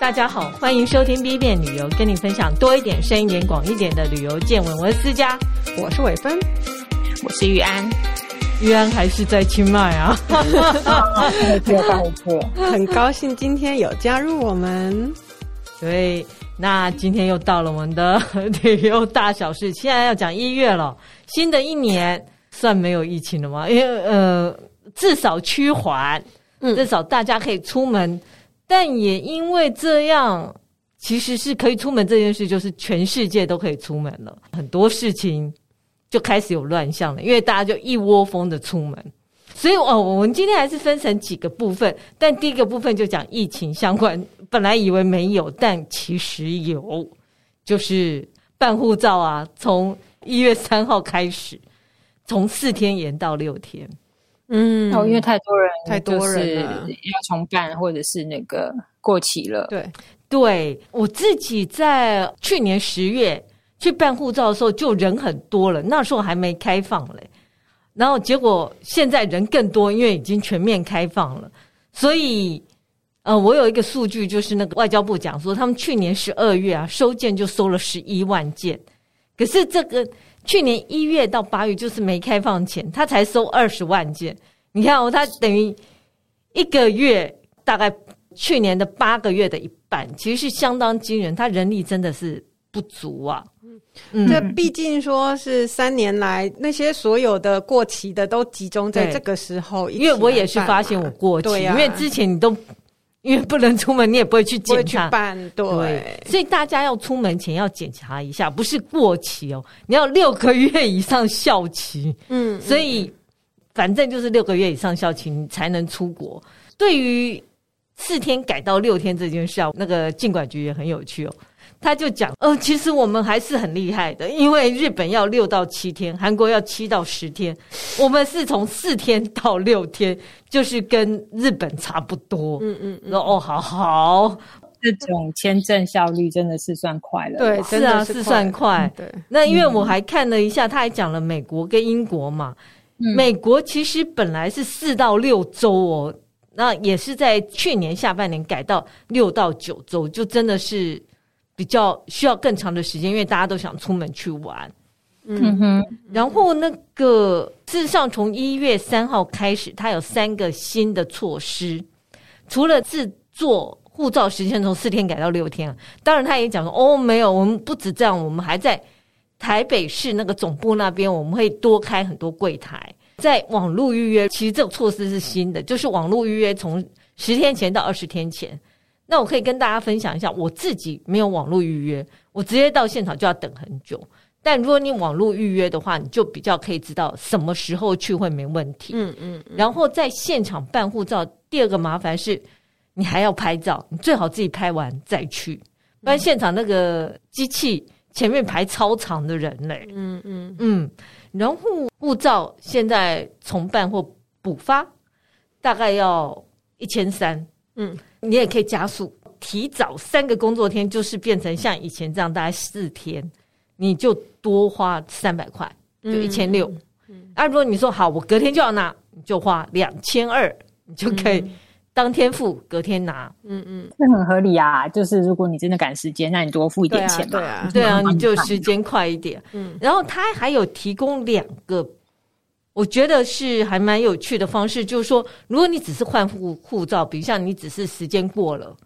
大家好，欢迎收听 B 变旅游，跟你分享多一点、深一点、广一点的旅游见闻。我是思佳，我是伟芬，我是玉安。玉安还是在清迈啊？没错，没错，很高兴今天有加入我们。所以，那今天又到了我们的旅游大小事。现在要讲一月了，新的一年算没有疫情了吗？因为呃，至少趋缓，至少大家可以出门。但也因为这样，其实是可以出门这件事，就是全世界都可以出门了，很多事情就开始有乱象了，因为大家就一窝蜂的出门。所以哦，我们今天还是分成几个部分，但第一个部分就讲疫情相关。本来以为没有，但其实有，就是办护照啊，从一月三号开始，从四天延到六天。嗯，哦，因为太多人，太多人要重办，或者是那个过期了。对，对我自己在去年十月去办护照的时候，就人很多了，那时候还没开放嘞。然后结果现在人更多，因为已经全面开放了。所以，呃，我有一个数据，就是那个外交部讲说，他们去年十二月啊，收件就收了十一万件，可是这个。去年一月到八月，就是没开放前，他才收二十万件。你看哦，他等于一个月大概去年的八个月的一半，其实是相当惊人。他人力真的是不足啊。嗯，这毕竟说是三年来那些所有的过期的都集中在这个时候，因为我也是发现我过期，啊，因为之前你都。因为不能出门，你也不会去检查。办对，对，所以大家要出门前要检查一下，不是过期哦，你要六个月以上效期。嗯，所以反正就是六个月以上效期，你才能出国。对于四天改到六天这件事啊，那个进管局也很有趣哦。他就讲，呃，其实我们还是很厉害的，因为日本要六到七天，韩国要七到十天，我们是从四天到六天，就是跟日本差不多。嗯嗯，嗯，哦，好好，这种签证效率真的是算快了。对，是啊，是算快。对，那因为我还看了一下，他还讲了美国跟英国嘛，嗯、美国其实本来是四到六周哦，那也是在去年下半年改到六到九周，就真的是。比较需要更长的时间，因为大家都想出门去玩。嗯哼，然后那个事实上，从一月三号开始，它有三个新的措施，除了制作护照时间从四天改到六天，当然他也讲说，哦，没有，我们不止这样，我们还在台北市那个总部那边，我们会多开很多柜台，在网络预约。其实这个措施是新的，就是网络预约从十天前到二十天前。那我可以跟大家分享一下，我自己没有网络预约，我直接到现场就要等很久。但如果你网络预约的话，你就比较可以知道什么时候去会没问题。嗯嗯。然后在现场办护照，第二个麻烦是，你还要拍照，你最好自己拍完再去，不然现场那个机器前面排超长的人嘞。嗯嗯嗯。然后护照现在重办或补发，大概要一千三。嗯。你也可以加速，提早三个工作天，就是变成像以前这样，大概四天，你就多花三百块，就一千六。嗯啊，如果你说好，我隔天就要拿，你就花两千二，你就可以当天付，隔天拿。嗯嗯，这很合理啊。就是如果你真的赶时间，那你多付一点钱嘛。对啊，对啊，你就时间快一点。嗯，然后他还有提供两个。我觉得是还蛮有趣的方式，就是说，如果你只是换护护照，比如像你只是时间过了，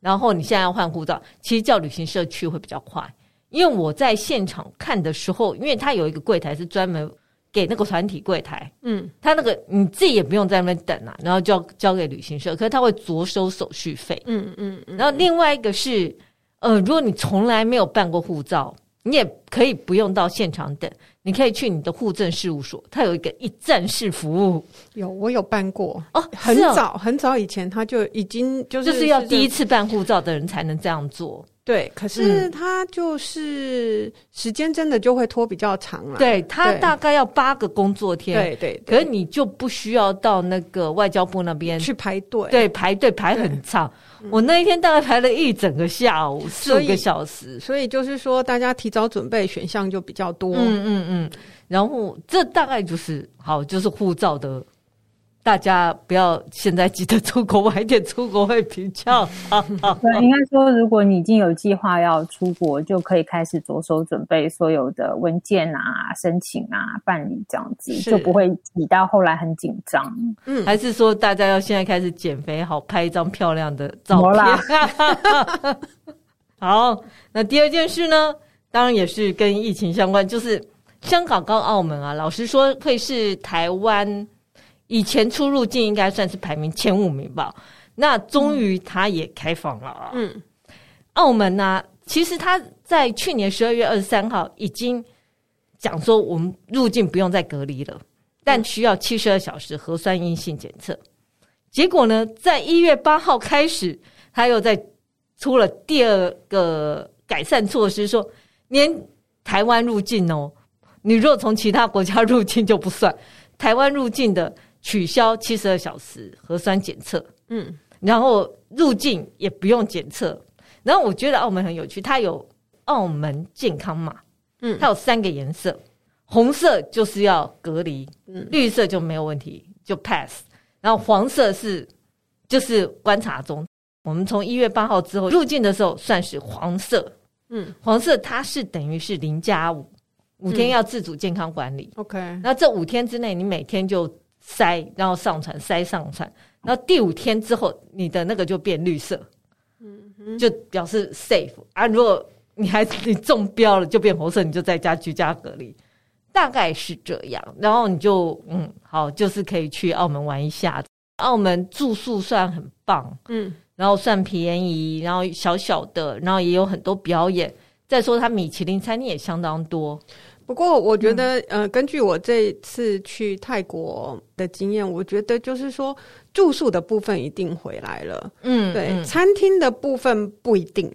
然后你现在要换护照，其实叫旅行社去会比较快。因为我在现场看的时候，因为他有一个柜台是专门给那个团体柜台，嗯，他那个你自己也不用在那边等啊，然后交交给旅行社，可是他会酌收手续费，嗯嗯嗯。然后另外一个是，呃，如果你从来没有办过护照，你也可以不用到现场等。你可以去你的户政事务所，它有一个一站式服务。有，我有办过哦，很早、哦、很早以前他就已经就是就是要第一次办护照的人才能这样做。对，可是他就是时间真的就会拖比较长了。对，他大概要八个工作天。对对，可是你就不需要到那个外交部那边去排队。对，排队排很长。我那一天大概排了一整个下午，四个小时。所以就是说，大家提早准备，选项就比较多。嗯嗯嗯。然后这大概就是好，就是护照的大家不要现在急着出国，晚一点出国会比较好。对，应该说，如果你已经有计划要出国，就可以开始着手准备所有的文件啊、申请啊、办理这样子，就不会你到后来很紧张。嗯，还是说大家要现在开始减肥，好拍一张漂亮的照片？啦 好，那第二件事呢，当然也是跟疫情相关，就是香港跟澳门啊，老实说会是台湾。以前出入境应该算是排名前五名吧，那终于它也开放了啊。嗯，澳门呢、啊，其实它在去年十二月二十三号已经讲说，我们入境不用再隔离了，但需要七十二小时核酸阴性检测。结果呢，在一月八号开始，他又在出了第二个改善措施，说连台湾入境哦，你若从其他国家入境就不算，台湾入境的。取消七十二小时核酸检测，嗯，然后入境也不用检测。然后我觉得澳门很有趣，它有澳门健康码，嗯，它有三个颜色，红色就是要隔离，嗯，绿色就没有问题，就 pass。然后黄色是就是观察中。我们从一月八号之后入境的时候算是黄色，嗯，黄色它是等于是零加五，五天要自主健康管理。OK，那这五天之内你每天就。筛，然后上传，塞上传，然后第五天之后，你的那个就变绿色，嗯，就表示 safe 啊。如果你还你中标了，就变红色，你就在家居家隔离，大概是这样。然后你就嗯，好，就是可以去澳门玩一下。澳门住宿算很棒，嗯，然后算便宜，然后小小的，然后也有很多表演。再说它米其林餐厅也相当多。不过，我觉得，嗯、呃，根据我这次去泰国的经验，我觉得就是说，住宿的部分一定回来了，嗯，对，嗯、餐厅的部分不一定，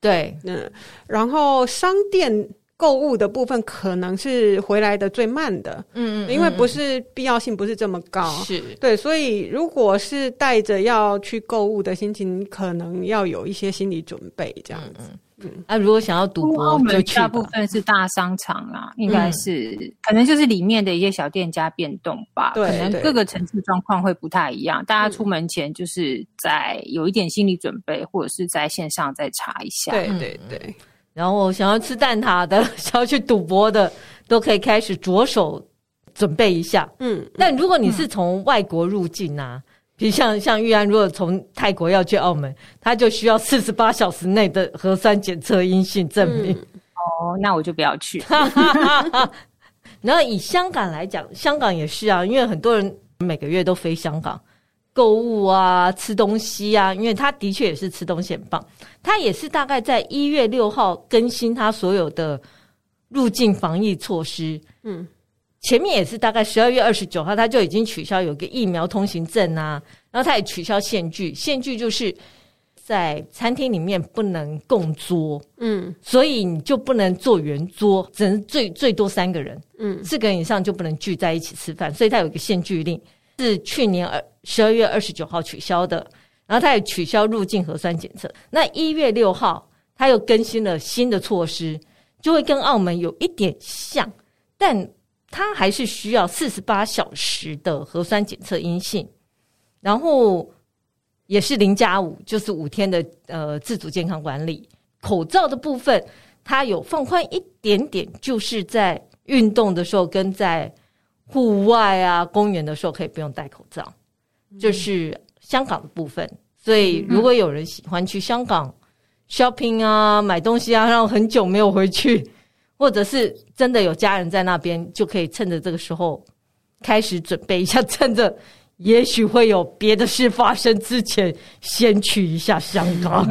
对，嗯，然后商店购物的部分可能是回来的最慢的，嗯嗯，因为不是必要性不是这么高，是。对，所以如果是带着要去购物的心情，可能要有一些心理准备，这样子。嗯啊，如果想要赌博，就去。大部分是大商场啦，应该是、嗯、可能就是里面的一些小店家变动吧。对，可能各个城市状况会不太一样。大家出门前就是在有一点心理准备，或者是在线上再查一下。对对对。然后想要吃蛋挞的，想要去赌博的，都可以开始着手准备一下。嗯。但如果你是从外国入境啊。嗯比如像像玉安，如果从泰国要去澳门，他就需要四十八小时内的核酸检测阴性证明。嗯、哦，那我就不要去。然后以香港来讲，香港也是啊，因为很多人每个月都飞香港购物啊、吃东西啊，因为他的确也是吃东西很棒。他也是大概在一月六号更新他所有的入境防疫措施。嗯。前面也是大概十二月二十九号，他就已经取消有个疫苗通行证啊，然后他也取消限聚，限聚就是在餐厅里面不能共桌，嗯，所以你就不能坐圆桌，只能最最多三个人，嗯，四个人以上就不能聚在一起吃饭，所以他有一个限聚令，是去年二十二月二十九号取消的，然后他也取消入境核酸检测。那一月六号他又更新了新的措施，就会跟澳门有一点像，但。他还是需要四十八小时的核酸检测阴性，然后也是零加五，就是五天的呃自主健康管理。口罩的部分，它有放宽一点点，就是在运动的时候跟在户外啊公园的时候可以不用戴口罩，这、就是香港的部分。所以如果有人喜欢去香港 shopping 啊买东西啊，然后很久没有回去。或者是真的有家人在那边，就可以趁着这个时候开始准备一下，趁着也许会有别的事发生之前，先去一下香港。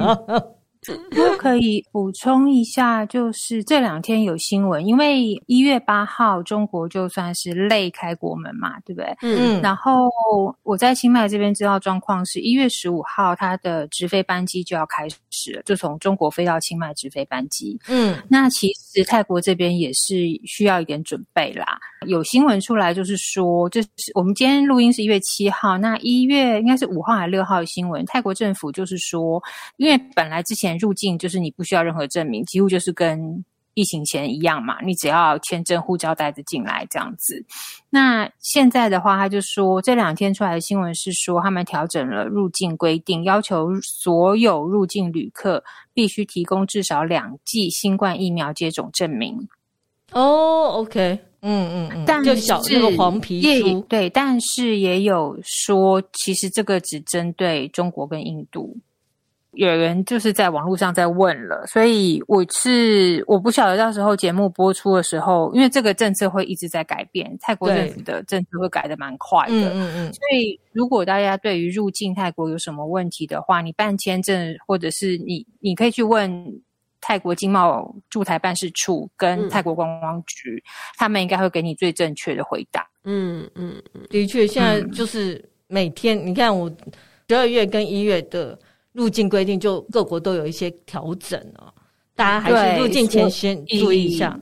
我可以补充一下，就是这两天有新闻，因为一月八号中国就算是类开国门嘛，对不对？嗯。然后我在清迈这边知道状况是，一月十五号它的直飞班机就要开始了，就从中国飞到清迈直飞班机。嗯。那其实泰国这边也是需要一点准备啦。有新闻出来就是说，就是我们今天录音是一月七号，那一月应该是五号还是六号的新闻，泰国政府就是说，因为本来之前。入境就是你不需要任何证明，几乎就是跟疫情前一样嘛，你只要签证、护照带着进来这样子。那现在的话，他就说这两天出来的新闻是说，他们调整了入境规定，要求所有入境旅客必须提供至少两剂新冠疫苗接种证明。哦，OK，嗯嗯嗯，但就小那个黄皮书，对，但是也有说，其实这个只针对中国跟印度。有人就是在网络上在问了，所以我是我不晓得到时候节目播出的时候，因为这个政策会一直在改变，泰国政府的政策会改的蛮快的。嗯嗯嗯。所以如果大家对于入境泰国有什么问题的话，你办签证或者是你你可以去问泰国经贸驻台办事处跟泰国观光局，嗯、他们应该会给你最正确的回答。嗯嗯嗯，的确，现在就是每天、嗯、你看我十二月跟一月的。入境规定就各国都有一些调整哦，大家还是入境前先注意一下。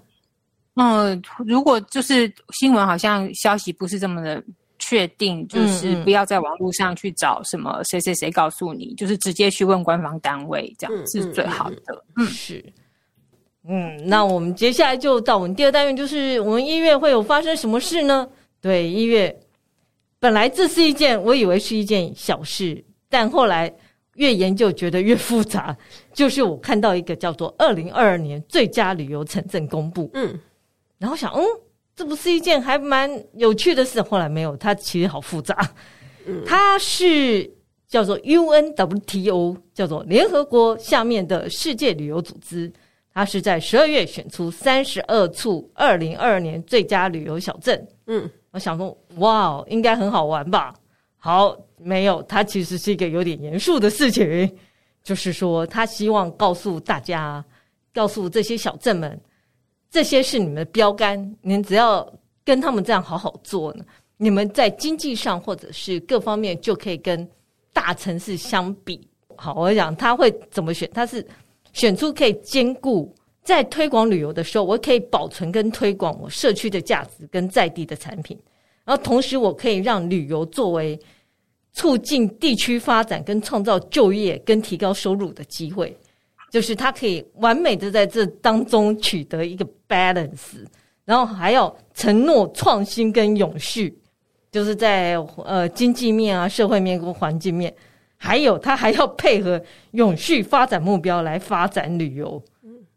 嗯，如果就是新闻好像消息不是这么的确定，就是不要在网络上去找什么谁谁谁告诉你，就是直接去问官方单位，这样是最好的。嗯，是。嗯，那我们接下来就到我们第二单元，就是我们一月会有发生什么事呢？对，一月本来这是一件我以为是一件小事，但后来。越研究觉得越复杂，就是我看到一个叫做“二零二二年最佳旅游城镇”公布，嗯，然后想，嗯，这不是一件还蛮有趣的事。后来没有，它其实好复杂。嗯，它是叫做 UNWTO，叫做联合国下面的世界旅游组织。它是在十二月选出三十二处二零二二年最佳旅游小镇。嗯，我想说，哇，应该很好玩吧？好。没有，他其实是一个有点严肃的事情，就是说，他希望告诉大家，告诉这些小镇们，这些是你们的标杆，你们只要跟他们这样好好做呢，你们在经济上或者是各方面就可以跟大城市相比。好，我讲他会怎么选，他是选出可以兼顾在推广旅游的时候，我可以保存跟推广我社区的价值跟在地的产品，然后同时我可以让旅游作为。促进地区发展跟创造就业跟提高收入的机会，就是它可以完美的在这当中取得一个 balance，然后还要承诺创新跟永续，就是在呃经济面啊、社会面跟环境面，还有他还要配合永续发展目标来发展旅游。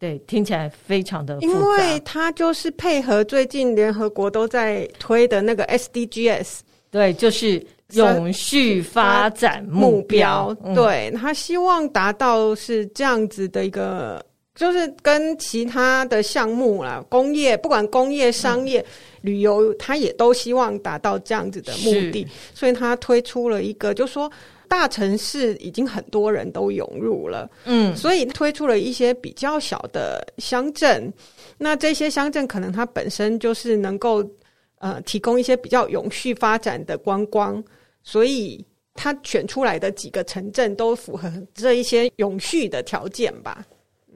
对，听起来非常的，因为它就是配合最近联合国都在推的那个 SDGs，对，就是。永续发展目标，对，他希望达到是这样子的一个，就是跟其他的项目啦，工业不管工业、商业、嗯、旅游，他也都希望达到这样子的目的，所以他推出了一个，就说大城市已经很多人都涌入了，嗯，所以推出了一些比较小的乡镇，那这些乡镇可能它本身就是能够呃提供一些比较永续发展的观光。所以他选出来的几个城镇都符合这一些永续的条件吧？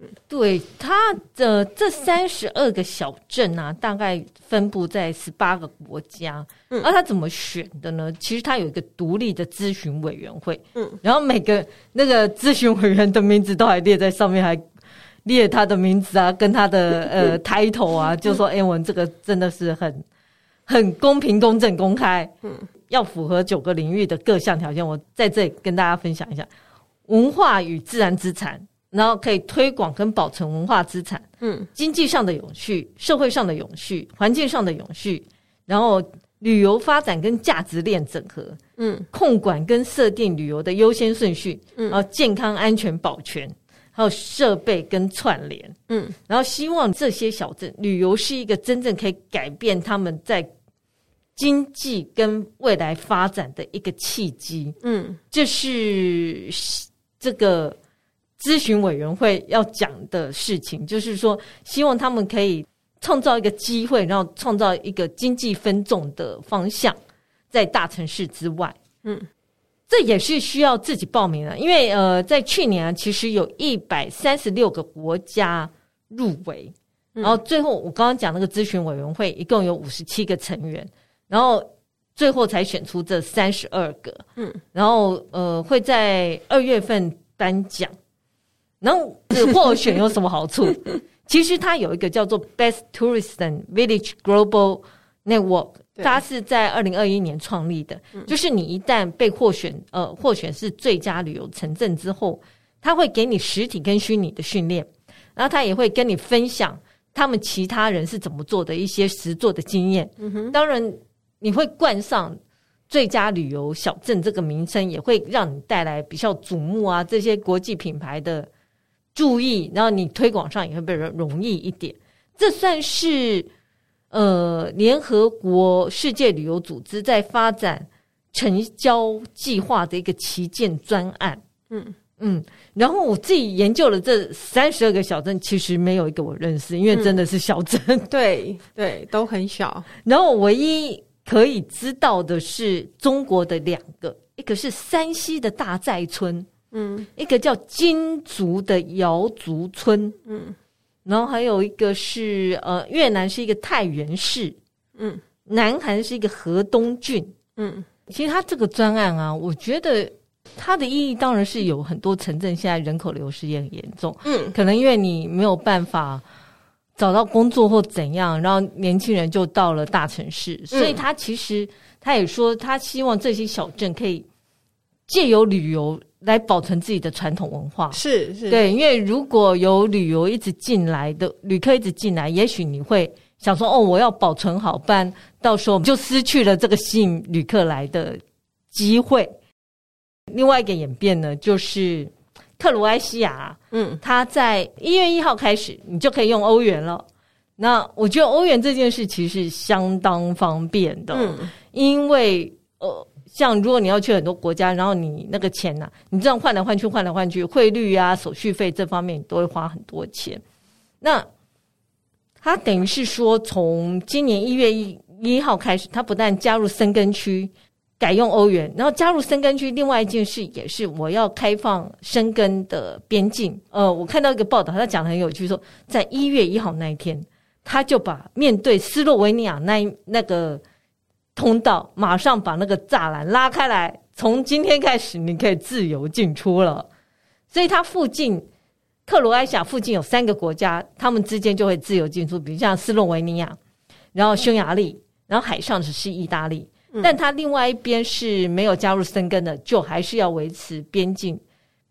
嗯，对，他的这三十二个小镇啊，大概分布在十八个国家。嗯，而他怎么选的呢？其实他有一个独立的咨询委员会。嗯，然后每个那个咨询委员的名字都还列在上面，还列他的名字啊，跟他的呃 title 啊，就说：“哎，我们这个真的是很很公平、公正、公开。”嗯。要符合九个领域的各项条件，我在这里跟大家分享一下：文化与自然资产，然后可以推广跟保存文化资产，嗯，经济上的永续，社会上的永续，环境上的永续，然后旅游发展跟价值链整合，嗯，控管跟设定旅游的优先顺序，嗯，然后健康安全保全，还有设备跟串联，嗯，然后希望这些小镇旅游是一个真正可以改变他们在。经济跟未来发展的一个契机，嗯，这是这个咨询委员会要讲的事情，就是说，希望他们可以创造一个机会，然后创造一个经济分众的方向，在大城市之外，嗯，这也是需要自己报名的，因为呃，在去年啊，其实有一百三十六个国家入围，然后最后我刚刚讲那个咨询委员会一共有五十七个成员。然后最后才选出这三十二个，嗯，然后呃会在二月份颁奖，然后获选有什么好处？其实它有一个叫做 Best Tourism Village Global Network，它是在二零二一年创立的。嗯、就是你一旦被获选，呃，获选是最佳旅游城镇之后，他会给你实体跟虚拟的训练，然后他也会跟你分享他们其他人是怎么做的一些实做的经验。嗯哼，当然你会冠上最佳旅游小镇这个名称，也会让你带来比较瞩目啊这些国际品牌的。注意，然后你推广上也会被人容易一点。这算是呃联合国世界旅游组织在发展成交计划的一个旗舰专案。嗯嗯，然后我自己研究了这三十二个小镇，其实没有一个我认识，因为真的是小镇，嗯、对对，都很小。然后唯一可以知道的是中国的两个，一个是山西的大寨村。嗯，一个叫金族的瑶族村，嗯，然后还有一个是呃越南是一个太原市，嗯，南韩是一个河东郡，嗯，其实它这个专案啊，我觉得它的意义当然是有很多城镇现在人口流失也很严重，嗯，可能因为你没有办法找到工作或怎样，然后年轻人就到了大城市，所以他其实他也说他希望这些小镇可以借由旅游。来保存自己的传统文化是是，对，因为如果有旅游一直进来的旅客一直进来，也许你会想说哦，我要保存好，不然到时候就失去了这个吸引旅客来的机会。另外一个演变呢，就是克罗埃西亚，嗯，它在一月一号开始，你就可以用欧元了。那我觉得欧元这件事其实是相当方便的，嗯，因为呃。像如果你要去很多国家，然后你那个钱呢、你这样换来换去，换来换去，汇率啊、手续费这方面你都会花很多钱。那他等于是说，从今年一月一一号开始，他不但加入申根区，改用欧元，然后加入申根区，另外一件事也是我要开放申根的边境。呃，我看到一个报道，他讲的很有趣，说在一月一号那一天，他就把面对斯洛维尼亚那那个。通道马上把那个栅栏拉开来，从今天开始你可以自由进出了。所以它附近克罗埃西亚附近有三个国家，他们之间就会自由进出，比如像斯洛维尼亚，然后匈牙利，然后海上只是意大利。但它另外一边是没有加入申根的，就还是要维持边境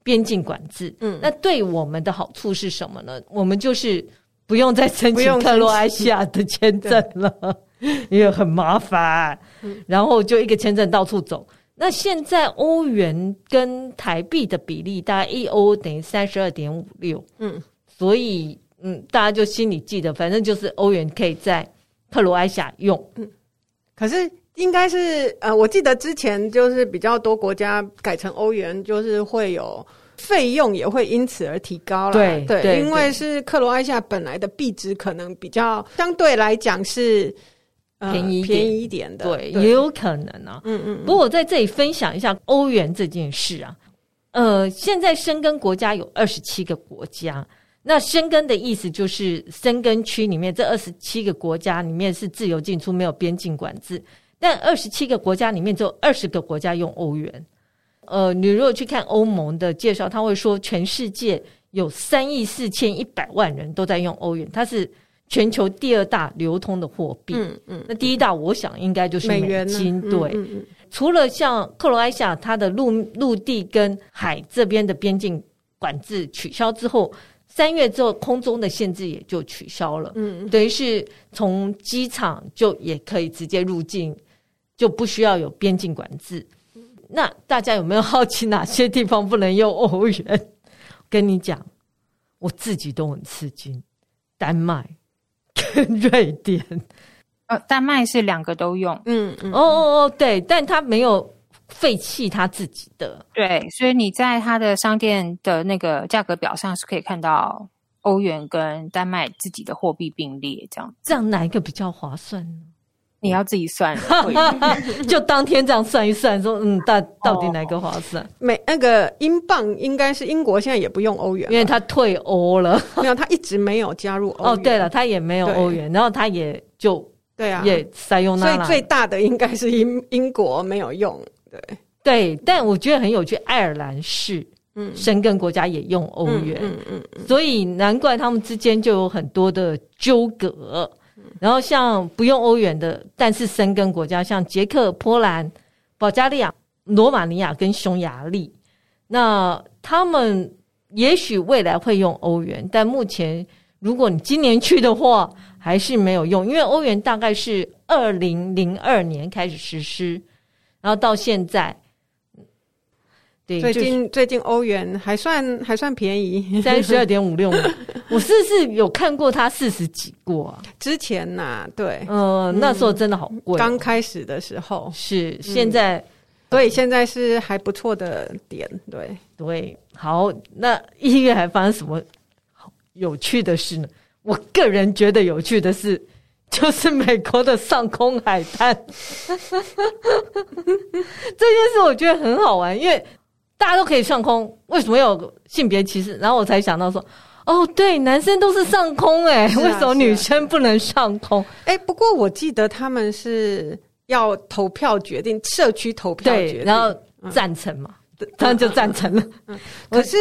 边境管制。嗯，那对我们的好处是什么呢？我们就是不用再申请克罗埃西亚的签证了。因为很麻烦，然后就一个签证到处走。那现在欧元跟台币的比例大概一欧等于三十二点五六，嗯，所以嗯，大家就心里记得，反正就是欧元可以在克罗埃西亚用。嗯，可是应该是呃，我记得之前就是比较多国家改成欧元，就是会有费用也会因此而提高了。对对，对，因为是克罗埃西亚本来的币值可能比较相对来讲是。便宜便宜一点的，对，也有可能啊。嗯嗯。不过我在这里分享一下欧元这件事啊。呃，现在申根国家有二十七个国家。那申根的意思就是申根区里面这二十七个国家里面是自由进出，没有边境管制。但二十七个国家里面只有二十个国家用欧元。呃，你如果去看欧盟的介绍，他会说全世界有三亿四千一百万人都在用欧元，它是。全球第二大流通的货币，嗯嗯，那第一大我想应该就是美金，美元对，嗯嗯。嗯，除了像克罗埃西亚，它的陆陆地跟海这边的边境管制取消之后，三月之后空中的限制也就取消了，嗯，嗯，等于是从机场就也可以直接入境，就不需要有边境管制。那大家有没有好奇哪些地方不能用欧元？跟你讲，我自己都很吃惊，丹麦。瑞典，呃，丹麦是两个都用，嗯嗯，哦哦哦，对，但他没有废弃他自己的，对，所以你在他的商店的那个价格表上是可以看到欧元跟丹麦自己的货币并列，这样，这样哪一个比较划算呢？你要自己算，就当天这样算一算，说嗯，到到底哪个划算？美、哦、那个英镑应该是英国现在也不用欧元，因为他退欧了，没有，他一直没有加入欧元。哦，对了，他也没有欧元，然后他也就对。啊，也塞用那，所以最大的应该是英英国没有用，对。对，但我觉得很有趣，爱尔兰是，嗯，申根国家也用欧元，嗯嗯，嗯，所以难怪他们之间就有很多的纠葛。然后像不用欧元的，但是申根国家，像捷克、波兰、保加利亚、罗马尼亚跟匈牙利，那他们也许未来会用欧元，但目前如果你今年去的话，还是没有用，因为欧元大概是二零零二年开始实施，然后到现在。对，最近、就是、最近欧元还算 还算便宜，三十二点五六。我是不是有看过它四十几过啊？之前呐、啊，对，呃，那时候真的好贵。刚开始的时候是，现在，所以现在是还不错的点。对对，好，那一月还发生什么有趣的事呢？我个人觉得有趣的事，就是美国的上空海滩这件事，我觉得很好玩，因为。大家都可以上空，为什么有性别歧视？然后我才想到说，哦，对，男生都是上空、欸，诶、啊、为什么女生不能上空？哎、啊，不过我记得他们是要投票决定，社区投票决定，然后赞成嘛，他、嗯、就赞成了。嗯、可是，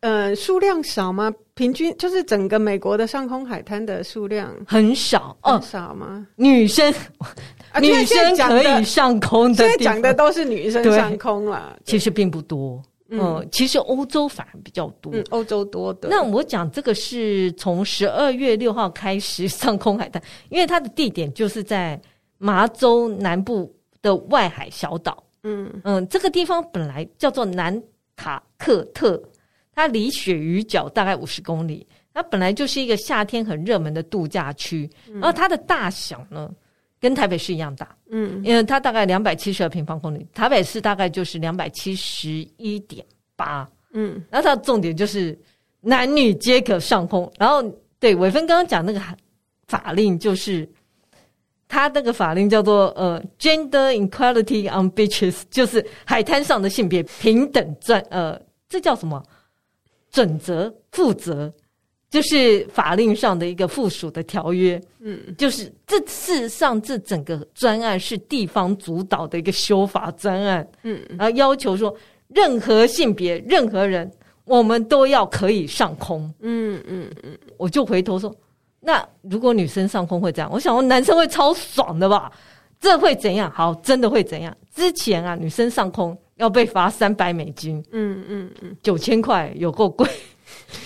呃，数量少吗？平均就是整个美国的上空海滩的数量很少，很少吗？哦、女生。啊、女生可以上空的，现在讲的都是女生上空了，其实并不多。嗯，其实欧洲反而比较多，嗯、欧洲多的。那我讲这个是从十二月六号开始 上空海滩，因为它的地点就是在麻州南部的外海小岛。嗯嗯，这个地方本来叫做南塔克特，它离鳕鱼角大概五十公里，它本来就是一个夏天很热门的度假区，然后它的大小呢？跟台北市一样大，嗯，因为它大概两百七十二平方公里，台北市大概就是两百七十一点八，嗯，然后它的重点就是男女皆可上空。然后对伟芬刚刚讲那个法令，就是他那个法令叫做呃 Gender Equality on Beaches，就是海滩上的性别平等专呃，这叫什么准则负责。就是法令上的一个附属的条约，嗯，就是这事实上这整个专案是地方主导的一个修法专案，嗯，然后要求说任何性别任何人，我们都要可以上空，嗯嗯嗯，我就回头说，那如果女生上空会这样？我想说男生会超爽的吧？这会怎样？好，真的会怎样？之前啊，女生上空要被罚三百美金，嗯嗯嗯，九千块有够贵。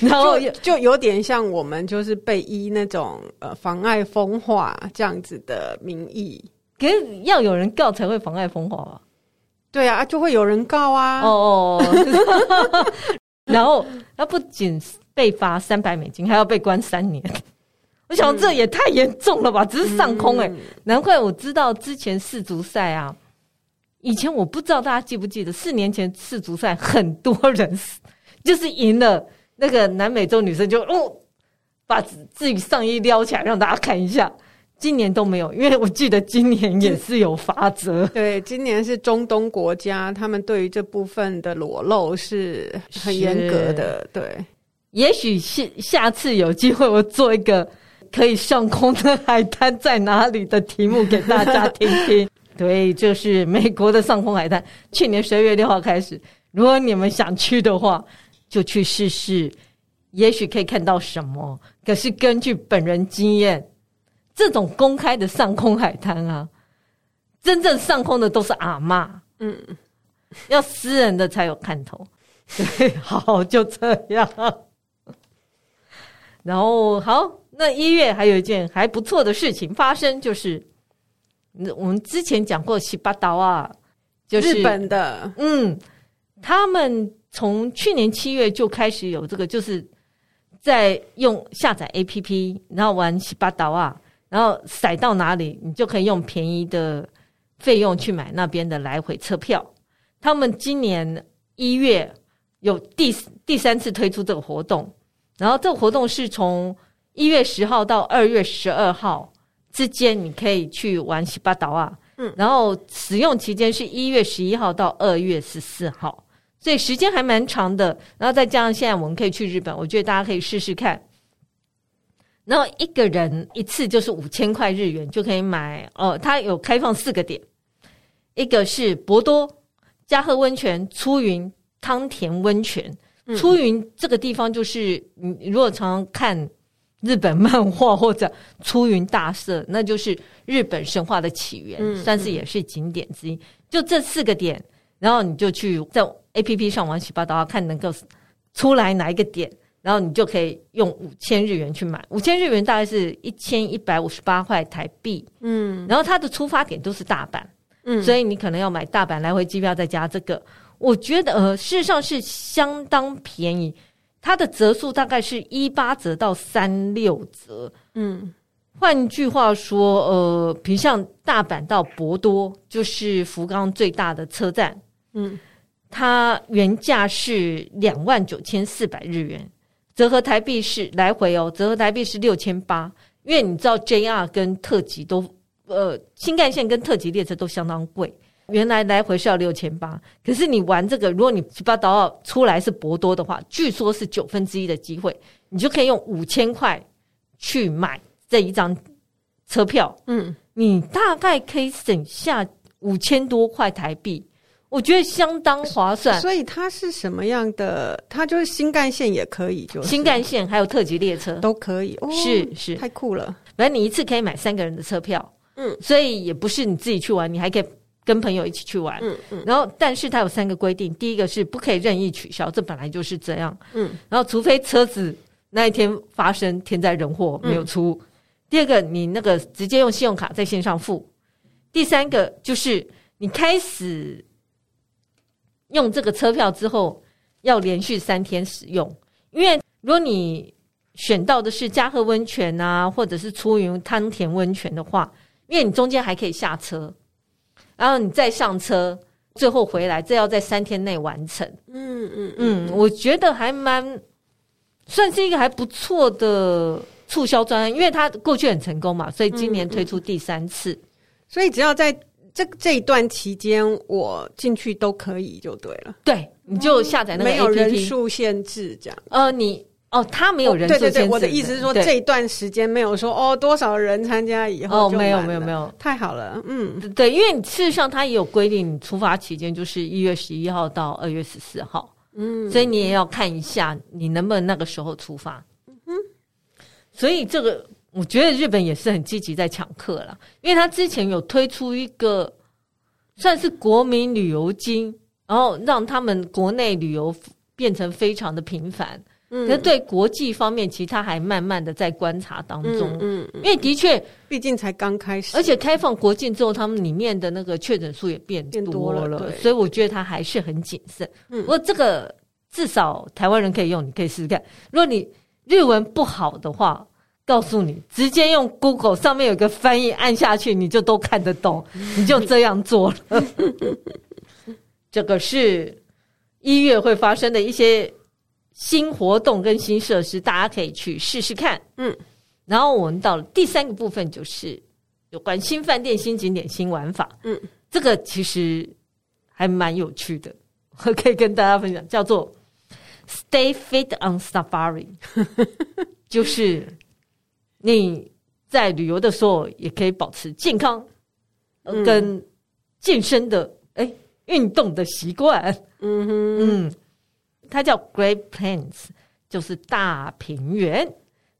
然后就，就有点像我们就是被依那种呃妨碍风化这样子的名义，可是要有人告才会妨碍风化吧？对啊，就会有人告啊。哦哦，然后他不仅被罚三百美金，还要被关三年。我想这也太严重了吧？只是上空哎、欸，难怪我知道之前世足赛啊，以前我不知道大家记不记得，四年前世足赛很多人就是赢了。那个南美洲女生就哦，把自己上衣撩起来让大家看一下。今年都没有，因为我记得今年也是有法则。对，今年是中东国家，他们对于这部分的裸露是很严格的。对，也许下下次有机会，我做一个可以上空的海滩在哪里的题目给大家听听。对，就是美国的上空海滩，去年十二月六号开始，如果你们想去的话。就去试试，也许可以看到什么。可是根据本人经验，这种公开的上空海滩啊，真正上空的都是阿嬷，嗯，要私人的才有看头。对，好，就这样。然后好，那一月还有一件还不错的事情发生，就是我们之前讲过西巴岛啊，就是日本的，嗯，他们。从去年七月就开始有这个，就是在用下载 APP，然后玩西巴岛啊，然后塞到哪里，你就可以用便宜的费用去买那边的来回车票。他们今年一月有第第三次推出这个活动，然后这个活动是从一月十号到二月十二号之间，你可以去玩西巴岛啊，嗯，然后使用期间是一月十一号到二月十四号。所以时间还蛮长的，然后再加上现在我们可以去日本，我觉得大家可以试试看。然后一个人一次就是五千块日元就可以买哦，它有开放四个点，一个是博多、加贺温泉、出云、汤田温泉，出云这个地方就是你如果常常看日本漫画或者出云大社，那就是日本神话的起源，嗯、算是也是景点之一。就这四个点，然后你就去在 APP 上玩喜巴达，看能够出来哪一个点，然后你就可以用五千日元去买。五千日元大概是一千一百五十八块台币。嗯，然后它的出发点都是大阪，嗯，所以你可能要买大阪来回机票再加这个。我觉得呃，事实上是相当便宜，它的折数大概是一八折到三六折。嗯，换句话说，呃，比如像大阪到博多，就是福冈最大的车站，嗯，它原价是两万九千四百日元，折合台币是来回哦，折合台币是六千八。因为你知道 JR 跟特急都，呃，新干线跟特急列车都相当贵。原来来回是要六千八，可是你玩这个，如果你把岛出来是博多的话，据说是九分之一的机会，你就可以用五千块去买这一张车票。嗯，你大概可以省下五千多块台币，我觉得相当划算。所以它是什么样的？它就是新干线也可以，就是新干线还有特急列车都可以。哦、是是，太酷了！反正你一次可以买三个人的车票。嗯，所以也不是你自己去玩，你还可以。跟朋友一起去玩，嗯嗯，然后但是它有三个规定，第一个是不可以任意取消，这本来就是这样，嗯，然后除非车子那一天发生天灾人祸没有出，嗯，第二个你那个直接用信用卡在线上付，第三个就是你开始用这个车票之后要连续三天使用，因为如果你选到的是嘉禾温泉啊，或者是出云汤田温泉的话，因为你中间还可以下车。然后你再上车，最后回来，这要在三天内完成。嗯嗯嗯，我觉得还蛮算是一个还不错的促销专案，因为它过去很成功嘛，所以今年推出第三次。嗯嗯、所以只要在这这一段期间，我进去都可以就对了。对，你就下载那个 APP，没有人数限制这样。呃，你。哦，他没有人数限制。对对对，我的意思是说，这一段时间没有说哦，多少人参加以后就。哦，没有没有没有，太好了，嗯，对，因为事实上他也有规定，你出发期间就是一月十一号到二月十四号，嗯，所以你也要看一下你能不能那个时候出发，嗯，所以这个我觉得日本也是很积极在抢客了，因为他之前有推出一个算是国民旅游金，然后让他们国内旅游变成非常的频繁。可是对国际方面，其实他还慢慢的在观察当中。嗯，嗯，因为的确，毕竟才刚开始，而且开放国境之后，他们里面的那个确诊数也变多了，多了，所以我觉得他还是很谨慎。嗯，不过这个至少台湾人可以用，你可以试试看。如果你日文不好的话，告诉你，直接用 Google 上面有个翻译，按下去你就都看得懂，你就这样做了。这个是一月会发生的一些。新活动跟新设施，大家可以去试试看。嗯，然后我们到了第三个部分，就是有关新饭店、新景点、新玩法。嗯，这个其实还蛮有趣的，我 可以跟大家分享，叫做 “Stay Fit on Safari”，就是你在旅游的时候也可以保持健康跟健身的哎运动的习惯。嗯哼，嗯。它叫 Great Plains，就是大平原。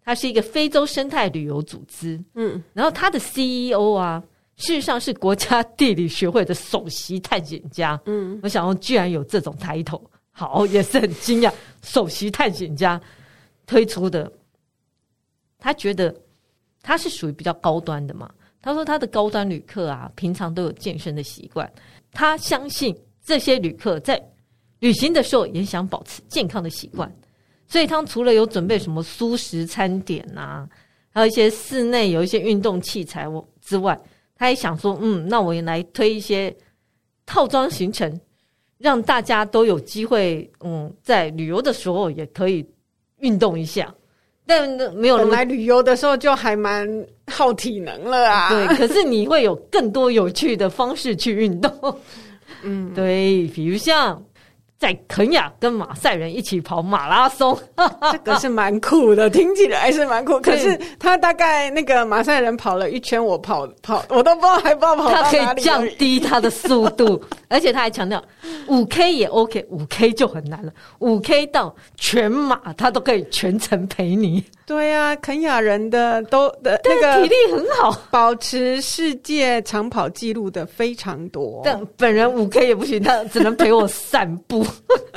它是一个非洲生态旅游组织。嗯，然后它的 CEO 啊，事实上是国家地理学会的首席探险家。嗯，我想说居然有这种抬头，好，也是很惊讶。首席探险家推出的，他觉得他是属于比较高端的嘛。他说他的高端旅客啊，平常都有健身的习惯。他相信这些旅客在旅行的时候也想保持健康的习惯，所以他除了有准备什么素食餐点啊，还有一些室内有一些运动器材我之外，他也想说，嗯，那我也来推一些套装行程，让大家都有机会，嗯，在旅游的时候也可以运动一下。但没有人来旅游的时候就还蛮耗体能了啊。对，可是你会有更多有趣的方式去运动。嗯，对，比如像。在肯亚跟马赛人一起跑马拉松，这个是蛮酷的，听起来还是蛮酷。可是他大概那个马赛人跑了一圈，我跑跑，我都不知道还不知道跑到哪里。他可以降低他的速度，而且他还强调五 K 也 OK，五 K 就很难了，五 K 到全马他都可以全程陪你。对呀、啊，肯雅人的都的那个体力很好，保持世界长跑记录的非常多。但本人五 K 也不行，他只能陪我散步。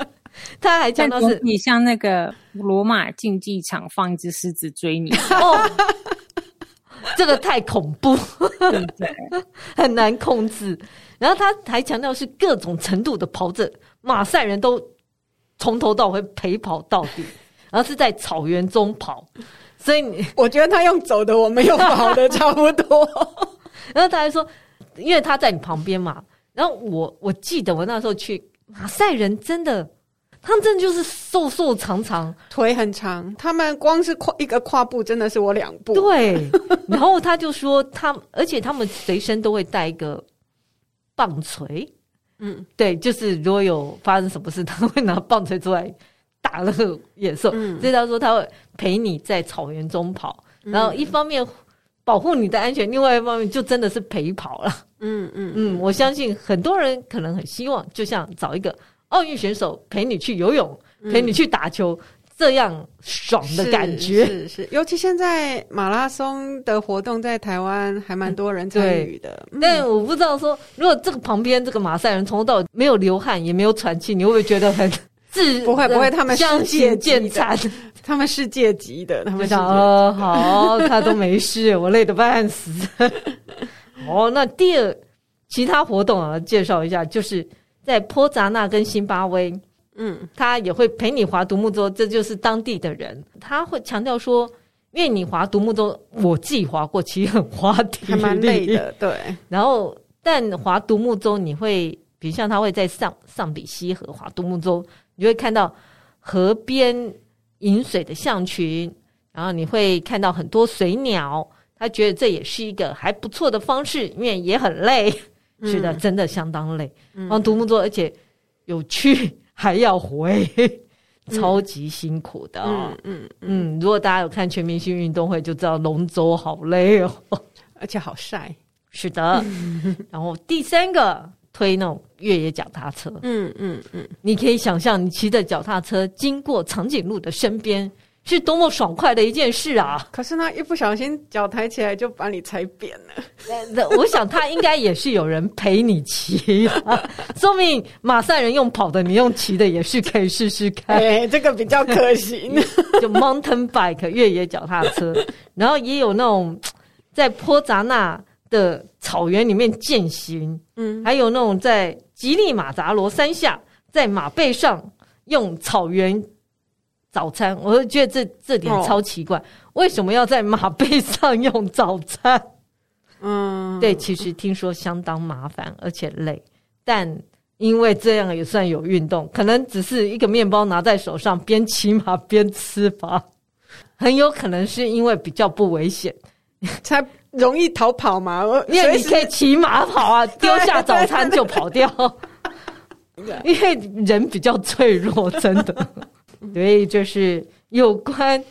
他还讲到是你像那个罗马竞技场放一只狮子追你，哦，这个太恐怖，对对，很难控制。然后他还强调是各种程度的跑者，马赛人都从头到尾陪跑到底。然后是在草原中跑，所以你我觉得他用走的，我们用跑的 差不多。然后他还说，因为他在你旁边嘛。然后我我记得我那时候去马赛人，真的，他们真的就是瘦瘦长长，腿很长。他们光是跨一个跨步，真的是我两步。对。然后他就说，他而且他们随身都会带一个棒槌。嗯，对，就是如果有发生什么事，他会拿棒槌出来。打了个野兽，嗯、所以他说他会陪你在草原中跑，嗯、然后一方面保护你的安全，另外一方面就真的是陪跑了。嗯嗯嗯，我相信很多人可能很希望，就像找一个奥运选手陪你去游泳，嗯、陪你去打球，这样爽的感觉。是是，是，尤其现在马拉松的活动在台湾还蛮多人参与的。嗯、但我不知道说，如果这个旁边这个马赛人从头到尾没有流汗，也没有喘气，你会不会觉得很？是不会不会，他们世界级的，他们世界级的，他们想哦好，他都没事，我累得半死。哦，那第二其他活动啊，介绍一下，就是在坡扎纳跟辛巴威，嗯，他也会陪你划独木舟，这就是当地的人，他会强调说，因为你划独木舟，我自己划过，其实很花体力，还蛮累的，对。然后，但划独木舟，你会，比如像他会在上上比西河划独木舟。你会看到河边饮水的象群，然后你会看到很多水鸟。他觉得这也是一个还不错的方式，因为也很累，嗯、是的，真的相当累。往独木舟，而且有去还要回，嗯、超级辛苦的。嗯嗯嗯，如果大家有看全明星运动会，就知道龙舟好累哦，而且好晒。是的，然后第三个。推那种越野脚踏车，嗯嗯嗯，你可以想象你骑着脚踏车经过长颈鹿的身边，是多么爽快的一件事啊！可是他，一不小心脚抬起来就把你踩扁了。那 我想他应该也是有人陪你骑，说明马赛人用跑的，你用骑的也是可以试试看。哎，这个比较可行，就 mountain bike 越野脚踏车，然后也有那种在坡杂那的草原里面践行，嗯，还有那种在吉利马扎罗山下，在马背上用草原早餐，我就觉得这这点超奇怪，哦、为什么要在马背上用早餐？嗯，对，其实听说相当麻烦而且累，但因为这样也算有运动，可能只是一个面包拿在手上边骑马边吃吧，很有可能是因为比较不危险。才。容易逃跑嘛？因为你可以骑马跑啊，丢下早餐就跑掉。因为人比较脆弱，真的。所以就是有关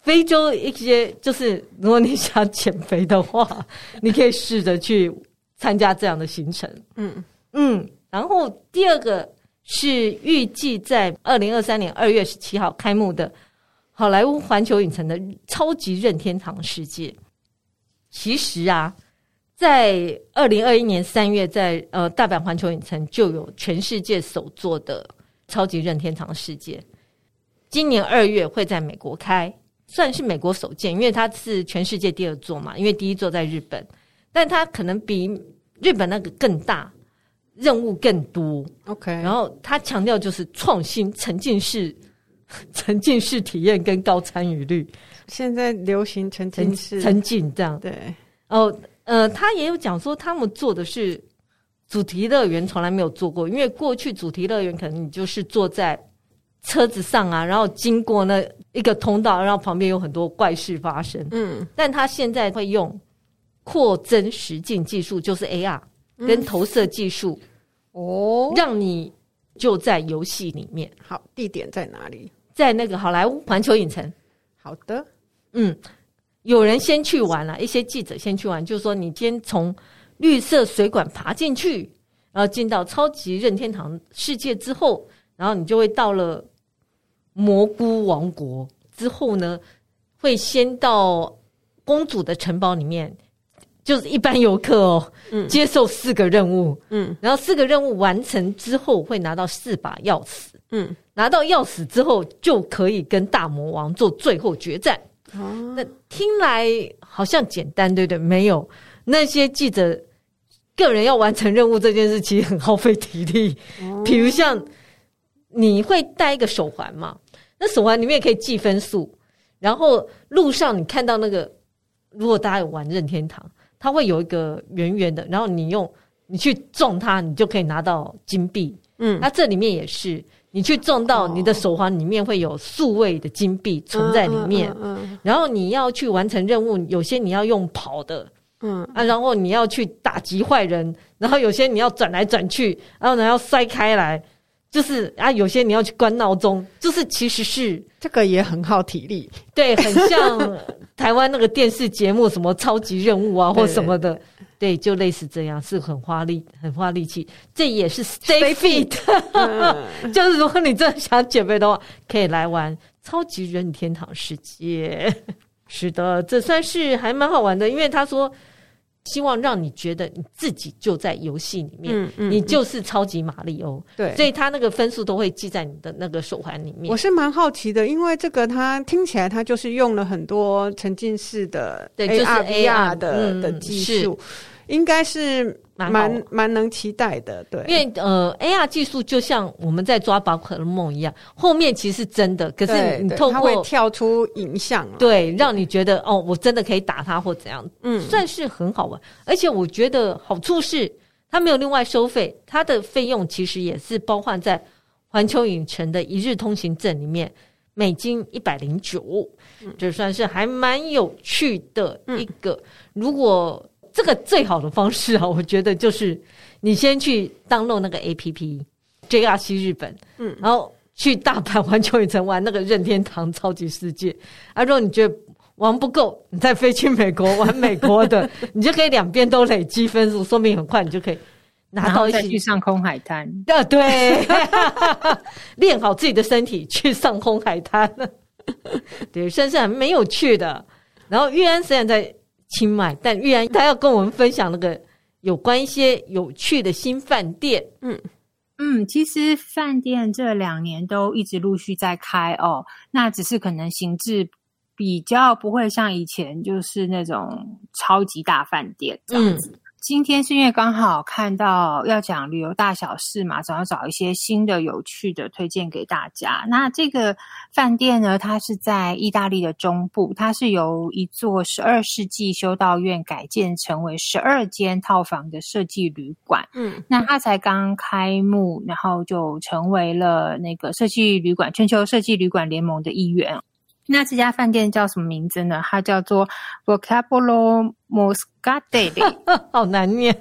非洲一些，就是如果你想减肥的话，你可以试着去参加这样的行程。嗯嗯。然后第二个是预计在二零二三年二月十七号开幕的好莱坞环球影城的超级任天堂世界。其实啊，在二零二一年三月在，在呃大阪环球影城就有全世界首座的超级任天堂世界。今年二月会在美国开，算是美国首建，因为它是全世界第二座嘛，因为第一座在日本，但它可能比日本那个更大，任务更多。OK，然后它强调就是创新、沉浸式、沉浸式体验跟高参与率。现在流行沉浸式沉浸这样，对哦，呃，他也有讲说，他们做的是主题乐园，从来没有做过，因为过去主题乐园可能你就是坐在车子上啊，然后经过那一个通道，然后旁边有很多怪事发生。嗯，但他现在会用扩增实境技术，就是 AR 跟投射技术哦，让你就在游戏里面。好，地点在哪里？在那个好莱坞环球影城。好的，嗯，有人先去玩了，一些记者先去玩，就是说你先从绿色水管爬进去，然后进到超级任天堂世界之后，然后你就会到了蘑菇王国。之后呢，会先到公主的城堡里面。就是一般游客哦，嗯，接受四个任务，嗯，然后四个任务完成之后会拿到四把钥匙，嗯，拿到钥匙之后就可以跟大魔王做最后决战。哦，那听来好像简单，对不对？没有，那些记者个人要完成任务这件事其实很耗费体力。哦，比如像你会戴一个手环嘛？那手环里面也可以记分数，然后路上你看到那个，如果大家有玩任天堂。它会有一个圆圆的，然后你用你去撞它，你就可以拿到金币。嗯，那这里面也是，你去撞到你的手环里面会有数位的金币存在里面。嗯，嗯，嗯，然后你要去完成任务，有些你要用跑的，嗯啊，然后你要去打击坏人，然后有些你要转来转去，然后呢要塞开来，就是啊，有些你要去关闹钟，就是其实是这个也很耗体力，对，很像。台湾那个电视节目什么超级任务啊，或什么的，对，就类似这样，是很花力、很花力气。这也是 Stay Fit，就是如果你真的想减肥的话，可以来玩超级任天堂世界。是的，这算是还蛮好玩的，因为他说。希望让你觉得你自己就在游戏里面，嗯嗯，你就是超级玛利欧，对，所以他那个分数都会记在你的那个手环里面。我是蛮好奇的，因为这个它听起来它就是用了很多沉浸式的 AR，对，就是 AR 的、嗯、的技术，应该是。蛮蛮能期待的，对，因为呃，AR 技术就像我们在抓宝可梦一样，后面其实是真的，可是你透过会跳出影像，对，让你觉得哦，我真的可以打它或怎样，嗯，算是很好玩。而且我觉得好处是它没有另外收费，它的费用其实也是包含在环球影城的一日通行证里面，美金一百零九，就算是还蛮有趣的一个。嗯、如果这个最好的方式啊，我觉得就是你先去 download 那个 APP，JRC 日本，嗯，然后去大阪环球影城玩那个任天堂超级世界。啊，如果你觉得玩不够，你再飞去美国玩美国的，你就可以两边都累积分数，说明很快你就可以拿到一起。去上空海滩。啊，对，练好自己的身体去上空海滩，对，算是还蛮有趣的。然后玉安虽然在。清迈，但玉安他要跟我们分享那个有关一些有趣的新饭店。嗯嗯，其实饭店这两年都一直陆续在开哦，那只是可能形制比较不会像以前，就是那种超级大饭店这样子。嗯今天是因为刚好看到要讲旅游大小事嘛，总要找一些新的、有趣的推荐给大家。那这个饭店呢，它是在意大利的中部，它是由一座十二世纪修道院改建成为十二间套房的设计旅馆。嗯，那它才刚开幕，然后就成为了那个设计旅馆全球设计旅馆联盟的一员。那这家饭店叫什么名字呢？它叫做 Vocabolo Moscatelli，好难念。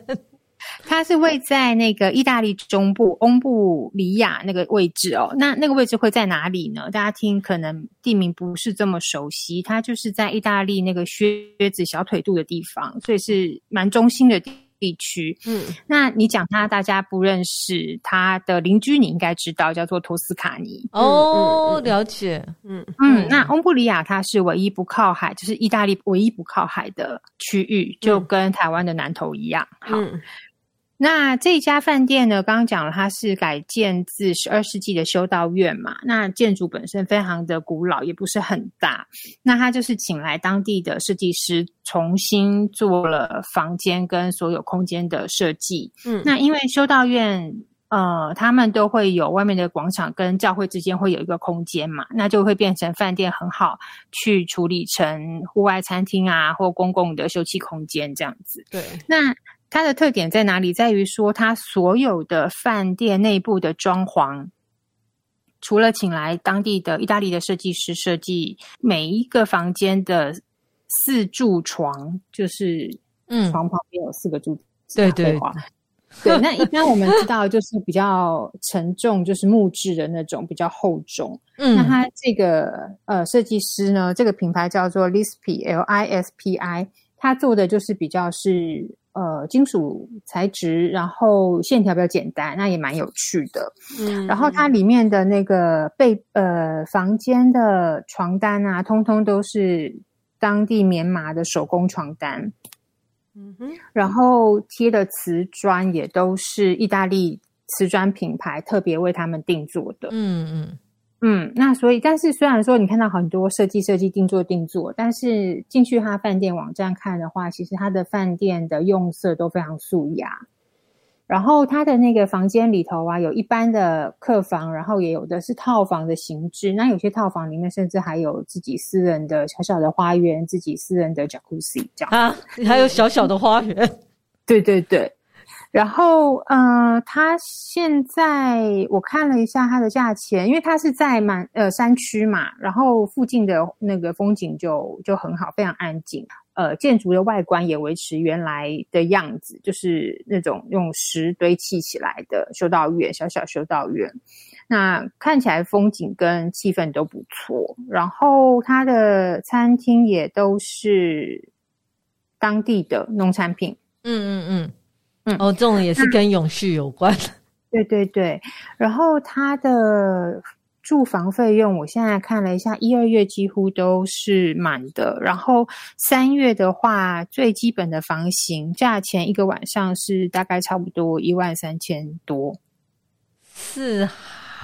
它是位在那个意大利中部翁布里亚那个位置哦。那那个位置会在哪里呢？大家听，可能地名不是这么熟悉。它就是在意大利那个靴子小腿肚的地方，所以是蛮中心的地方。地区，嗯，那你讲他，大家不认识他的邻居，你应该知道，叫做托斯卡尼。哦，了解，嗯。嗯，那翁布里亚它是唯一不靠海，就是意大利唯一不靠海的区域，就跟台湾的南投一样。好。嗯那这家饭店呢，刚刚讲了，它是改建自十二世纪的修道院嘛。那建筑本身非常的古老，也不是很大。那他就是请来当地的设计师，重新做了房间跟所有空间的设计。嗯，那因为修道院，呃，他们都会有外面的广场跟教会之间会有一个空间嘛，那就会变成饭店很好去处理成户外餐厅啊，或公共的休憩空间这样子。对，那。它的特点在哪里？在于说，它所有的饭店内部的装潢，除了请来当地的意大利的设计师设计，每一个房间的四柱床，就是嗯，床旁边有四个柱子，对对，对，那一般我们知道就是比较沉重，就是木质的那种，比较厚重。嗯，那它这个呃设计师呢，这个品牌叫做 Lispi L I S P I，它做的就是比较是呃金属材质，然后线条比较简单，那也蛮有趣的。嗯，然后它里面的那个被呃房间的床单啊，通通都是当地棉麻的手工床单。嗯哼，然后贴的瓷砖也都是意大利瓷砖品牌特别为他们定做的。嗯嗯嗯，那所以，但是虽然说你看到很多设计设计定做定做，但是进去他饭店网站看的话，其实他的饭店的用色都非常素雅。然后他的那个房间里头啊，有一般的客房，然后也有的是套房的形制。那有些套房里面甚至还有自己私人的小小的花园，自己私人的 Jacuzzi 这样啊，还有小小的花园。对对对。然后呃，他现在我看了一下它的价钱，因为他是在满呃山区嘛，然后附近的那个风景就就很好，非常安静。呃，建筑的外观也维持原来的样子，就是那种用石堆砌起来的修道院，小小修道院。那看起来风景跟气氛都不错。然后它的餐厅也都是当地的农产品。嗯嗯嗯嗯。哦，这种也是跟永续有关。对对对。然后它的。住房费用，我现在看了一下，一二月几乎都是满的。然后三月的话，最基本的房型价钱一个晚上是大概差不多一万三千多。是。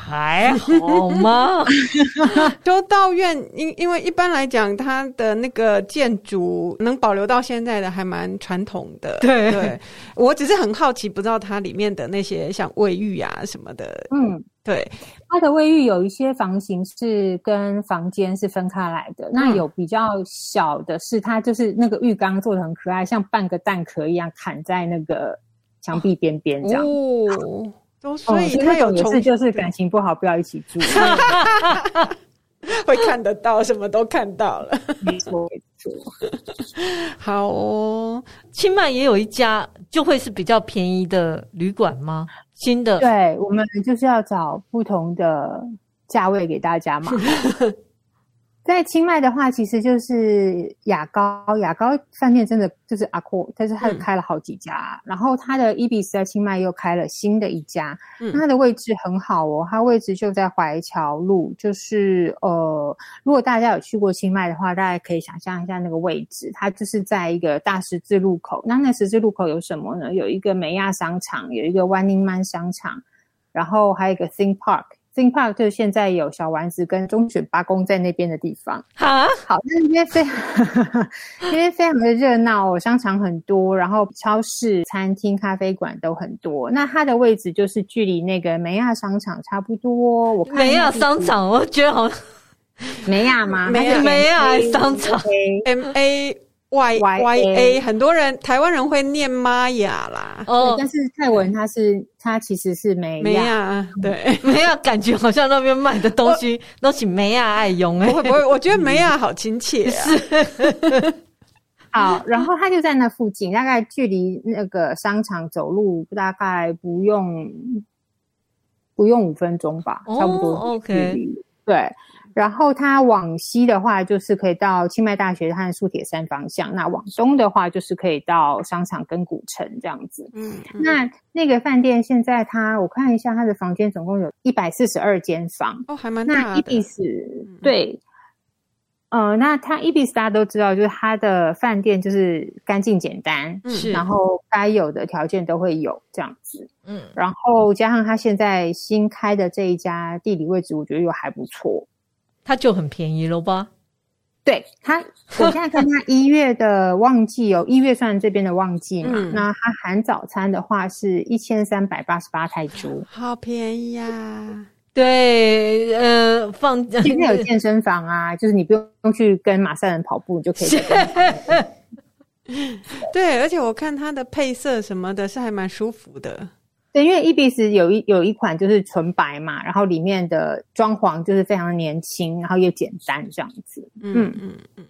还好吗？修道院，因因为一般来讲，它的那个建筑能保留到现在的还蛮传统的。对，对，我只是很好奇，不知道它里面的那些像卫浴啊什么的。嗯，对，它的卫浴有一些房型是跟房间是分开来的，嗯、那有比较小的是它就是那个浴缸做的很可爱，像半个蛋壳一样砍在那个墙壁边边这样。哦。所以他有一次就是感情不好，不要一起住，会看得到，什么都看到了。没错，没错。好哦，清迈也有一家，就会是比较便宜的旅馆吗？新的？对，我们就是要找不同的价位给大家嘛。在清迈的话，其实就是雅高，雅高饭店真的就是 Accor，但是它开了好几家，嗯、然后它的 Ibis 在清迈又开了新的一家，嗯、它的位置很好哦，它位置就在怀桥路，就是呃，如果大家有去过清迈的话，大家可以想象一下那个位置，它就是在一个大十字路口，那那十字路口有什么呢？有一个美亚商场，有一个万宁曼商场，然后还有一个 Theme Park。Theme Park 就是现在有小丸子跟忠犬八公在那边的地方。哈好，那边非常，因为非常的热闹，商场很多，然后超市、餐厅、咖啡馆都很多。那它的位置就是距离那个梅亚商场差不多。我看梅亚商场，我觉得好像梅亚吗？梅亚商场 M A。Y Y A，很多人台湾人会念玛雅啦，哦，但是泰文它是它其实是梅亚，梅亚，对，梅亚感觉好像那边卖的东西都是梅亚爱用哎，不会不会，我觉得梅亚好亲切啊，是，好，然后它就在那附近，大概距离那个商场走路大概不用不用五分钟吧，差不多，OK，对。然后它往西的话，就是可以到清迈大学和素铁山方向；那往东的话，就是可以到商场跟古城这样子。嗯，嗯，那那个饭店现在它，我看一下它的房间总共有一百四十二间房哦，还蛮大的。那 Ibis 对，呃，那它 Ibis 大家都知道，就是它的饭店就是干净简单，是，然后该有的条件都会有这样子。嗯，然后加上它现在新开的这一家，地理位置我觉得又还不错。它就很便宜了吧？对它，我现在看它一月的旺季哦，一月算这边的旺季嘛。嗯、那它含早餐的话是一千三百八十八泰铢，好便宜呀、啊！对，呃，放今天有健身房啊，就是你不用去跟马赛人跑步，你就可以在。对，而且我看它的配色什么的，是还蛮舒服的。对，因为 Ebis 有一有一款就是纯白嘛，然后里面的装潢就是非常年轻，然后又简单这样子。嗯嗯嗯。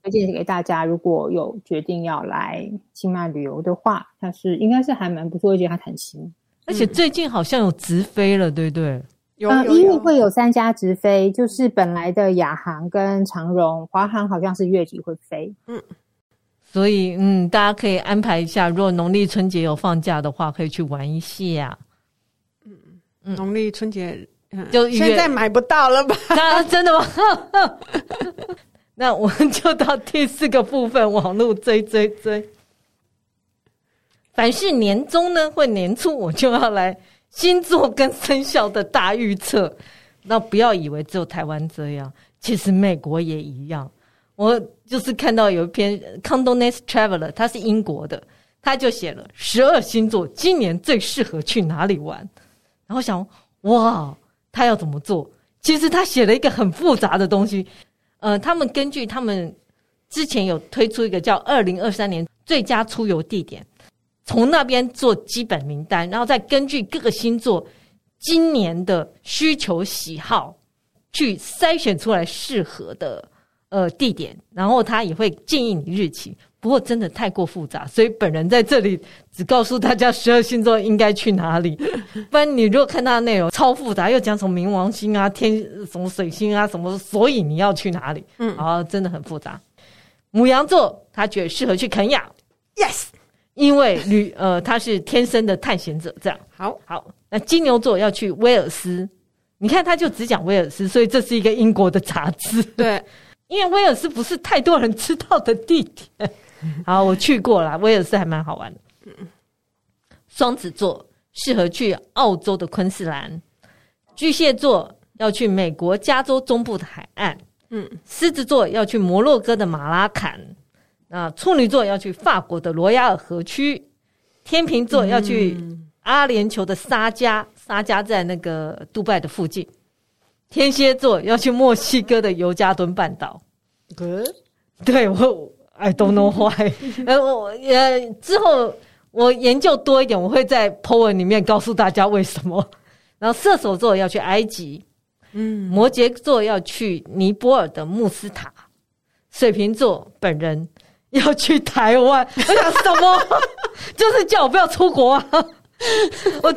推荐给大家，如果有决定要来清迈旅游的话，它是应该是还蛮不错，而且它很新，而且最近好像有直飞了，对不对？有，有，有，一月会有三家直飞，就是本来的亚航跟长荣，华航好像是月底会飞。嗯，所以嗯，大家可以安排一下，如果农历春节有放假的话，可以去玩一下。嗯嗯，农历春节嗯就现在买不到了吧？那，真的吗？那我们就到第四个部分，网络追追追。凡是年终呢，或年初，我就要来星座跟生肖的大预测。那不要以为只有台湾这样，其实美国也一样。我就是看到有一篇《Condoness Traveler》，他是英国的，他就写了十二星座今年最适合去哪里玩。然后想，哇，他要怎么做？其实他写了一个很复杂的东西。呃，他们根据他们之前有推出一个叫“二零二三年最佳出游地点”，从那边做基本名单，然后再根据各个星座今年的需求喜好去筛选出来适合的呃地点，然后他也会建议你日期。不过真的太过复杂，所以本人在这里只告诉大家十二星座应该去哪里。不然你如果看他的内容超复杂，又讲什么冥王星啊、天什么水星啊什么，所以你要去哪里？嗯，啊，真的很复杂。母羊座他觉得适合去肯亚，yes，因为旅呃他是天生的探险者，这样。好好，那金牛座要去威尔斯，你看他就只讲威尔斯，所以这是一个英国的杂志。对，因为威尔斯不是太多人知道的地点。好，我去过了，威尔斯还蛮好玩的。双子座适合去澳洲的昆士兰，巨蟹座要去美国加州中部的海岸，嗯，狮子座要去摩洛哥的马拉坎，啊，处女座要去法国的罗亚尔河区，天秤座要去阿联酋的沙加，沙加在那个杜拜的附近，天蝎座要去墨西哥的尤加敦半岛。嗯，对我。I don't know why。呃，我呃之后我研究多一点，我会在 po 文里面告诉大家为什么。然后射手座要去埃及，嗯，摩羯座要去尼泊尔的穆斯塔，水瓶座本人 要去台湾。我想什么？就是叫我不要出国啊！我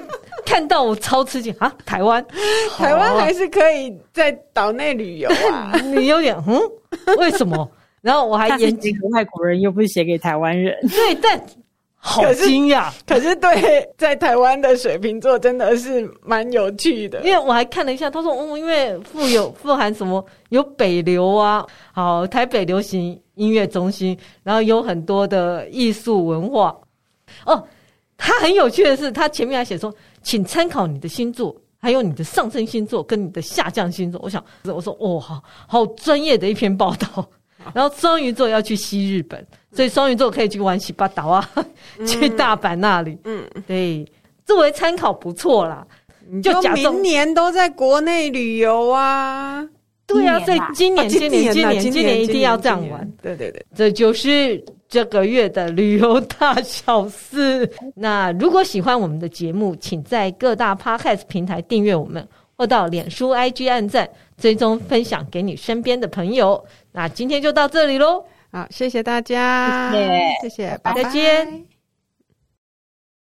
看到我超吃惊啊！台湾，台湾还是可以在岛内旅游啊？你有点嗯？为什么？然后我还研究外国人，又不是写给台湾人。对，但好惊讶。可是对，在台湾的水瓶座真的是蛮有趣的。因为我还看了一下，他说，嗯，因为富有富含什么，有北流啊，好，台北流行音乐中心，然后有很多的艺术文化。哦，他很有趣的是，他前面还写说，请参考你的星座，还有你的上升星座跟你的下降星座。我想，我说，哦，好好专业的一篇报道。然后双鱼座要去西日本，所以双鱼座可以去玩喜巴岛啊，嗯、去大阪那里。嗯，对，作为参考不错啦。就明年都在国内旅游啊，对啊，所以今年、今年、今年、今年一定要这样玩。对对对，这就是这个月的旅游大小事。那如果喜欢我们的节目，请在各大 Podcast 平台订阅我们，或到脸书 IG 按赞。追踪分享给你身边的朋友，那今天就到这里喽。好，谢谢大家，谢谢，谢谢，拜拜，再见。